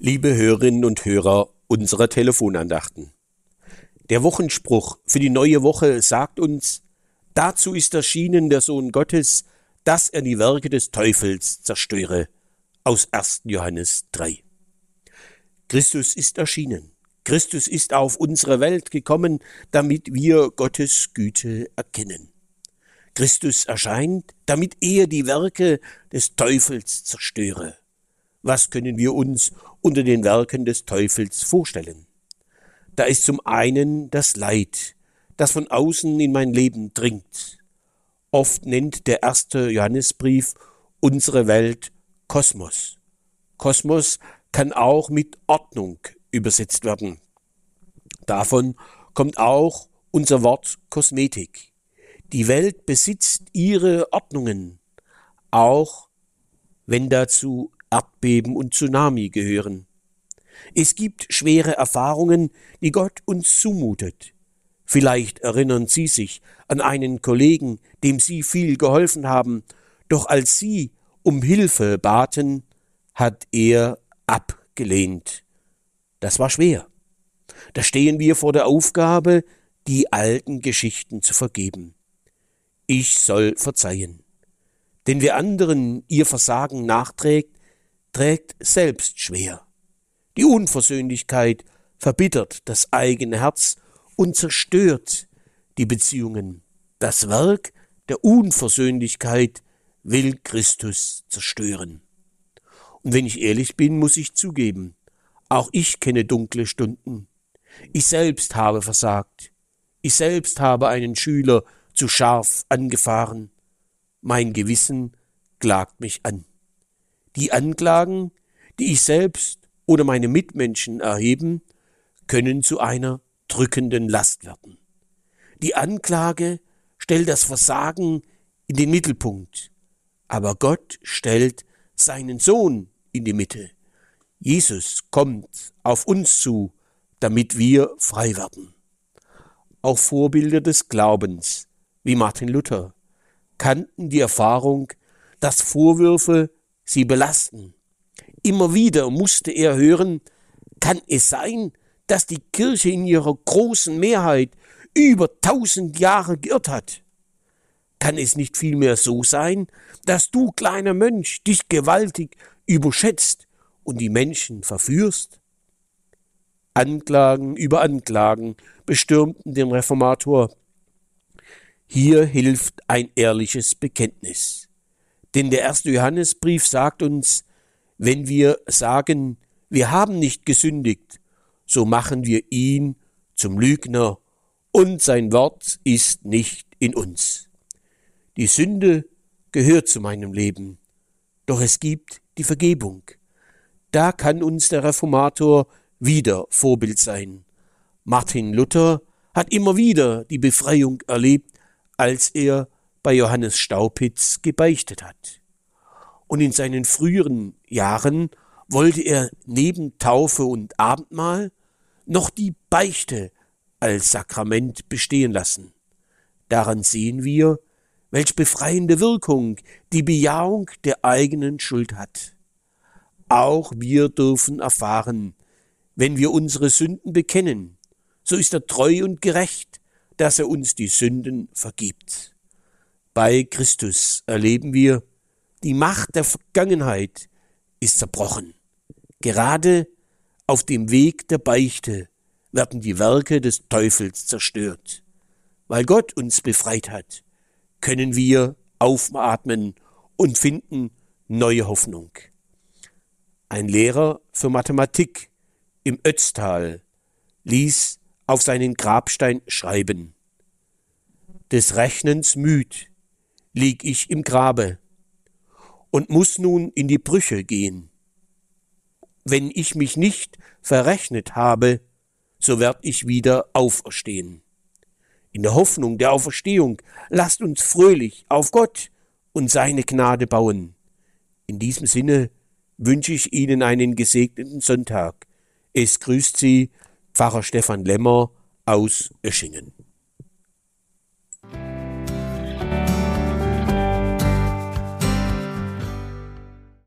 Liebe Hörerinnen und Hörer unserer Telefonandachten. Der Wochenspruch für die neue Woche sagt uns, dazu ist erschienen der Sohn Gottes, dass er die Werke des Teufels zerstöre. Aus 1. Johannes 3. Christus ist erschienen. Christus ist auf unsere Welt gekommen, damit wir Gottes Güte erkennen. Christus erscheint, damit er die Werke des Teufels zerstöre. Was können wir uns unter den Werken des Teufels vorstellen? Da ist zum einen das Leid, das von außen in mein Leben dringt. Oft nennt der erste Johannesbrief unsere Welt Kosmos. Kosmos kann auch mit Ordnung übersetzt werden. Davon kommt auch unser Wort Kosmetik. Die Welt besitzt ihre Ordnungen, auch wenn dazu Erdbeben und Tsunami gehören. Es gibt schwere Erfahrungen, die Gott uns zumutet. Vielleicht erinnern Sie sich an einen Kollegen, dem Sie viel geholfen haben, doch als Sie um Hilfe baten, hat er abgelehnt. Das war schwer. Da stehen wir vor der Aufgabe, die alten Geschichten zu vergeben. Ich soll verzeihen. Denn wer anderen ihr Versagen nachträgt, trägt selbst schwer. Die Unversöhnlichkeit verbittert das eigene Herz und zerstört die Beziehungen. Das Werk der Unversöhnlichkeit will Christus zerstören. Und wenn ich ehrlich bin, muss ich zugeben, auch ich kenne dunkle Stunden. Ich selbst habe versagt. Ich selbst habe einen Schüler zu scharf angefahren. Mein Gewissen klagt mich an. Die Anklagen, die ich selbst oder meine Mitmenschen erheben, können zu einer drückenden Last werden. Die Anklage stellt das Versagen in den Mittelpunkt, aber Gott stellt seinen Sohn in die Mitte. Jesus kommt auf uns zu, damit wir frei werden. Auch Vorbilder des Glaubens, wie Martin Luther, kannten die Erfahrung, dass Vorwürfe sie belasten. Immer wieder musste er hören, kann es sein, dass die Kirche in ihrer großen Mehrheit über tausend Jahre geirrt hat? Kann es nicht vielmehr so sein, dass du, kleiner Mönch, dich gewaltig überschätzt und die Menschen verführst? Anklagen über Anklagen bestürmten den Reformator. Hier hilft ein ehrliches Bekenntnis. Denn der erste Johannesbrief sagt uns, wenn wir sagen, wir haben nicht gesündigt, so machen wir ihn zum Lügner und sein Wort ist nicht in uns. Die Sünde gehört zu meinem Leben, doch es gibt die Vergebung. Da kann uns der Reformator wieder Vorbild sein. Martin Luther hat immer wieder die Befreiung erlebt, als er bei Johannes Staupitz gebeichtet hat. Und in seinen früheren Jahren wollte er neben Taufe und Abendmahl noch die Beichte als Sakrament bestehen lassen. Daran sehen wir, welch befreiende Wirkung die Bejahung der eigenen Schuld hat. Auch wir dürfen erfahren, wenn wir unsere Sünden bekennen, so ist er treu und gerecht, dass er uns die Sünden vergibt. Bei Christus erleben wir, die Macht der Vergangenheit ist zerbrochen. Gerade auf dem Weg der Beichte werden die Werke des Teufels zerstört. Weil Gott uns befreit hat, können wir aufatmen und finden neue Hoffnung. Ein Lehrer für Mathematik im Ötztal ließ auf seinen Grabstein schreiben Des Rechnens müd lieg ich im Grabe und muss nun in die Brüche gehen. Wenn ich mich nicht verrechnet habe, so werd ich wieder auferstehen. In der Hoffnung der Auferstehung lasst uns fröhlich auf Gott und seine Gnade bauen. In diesem Sinne wünsche ich Ihnen einen gesegneten Sonntag. Es grüßt Sie Pfarrer Stefan Lemmer aus Öschingen.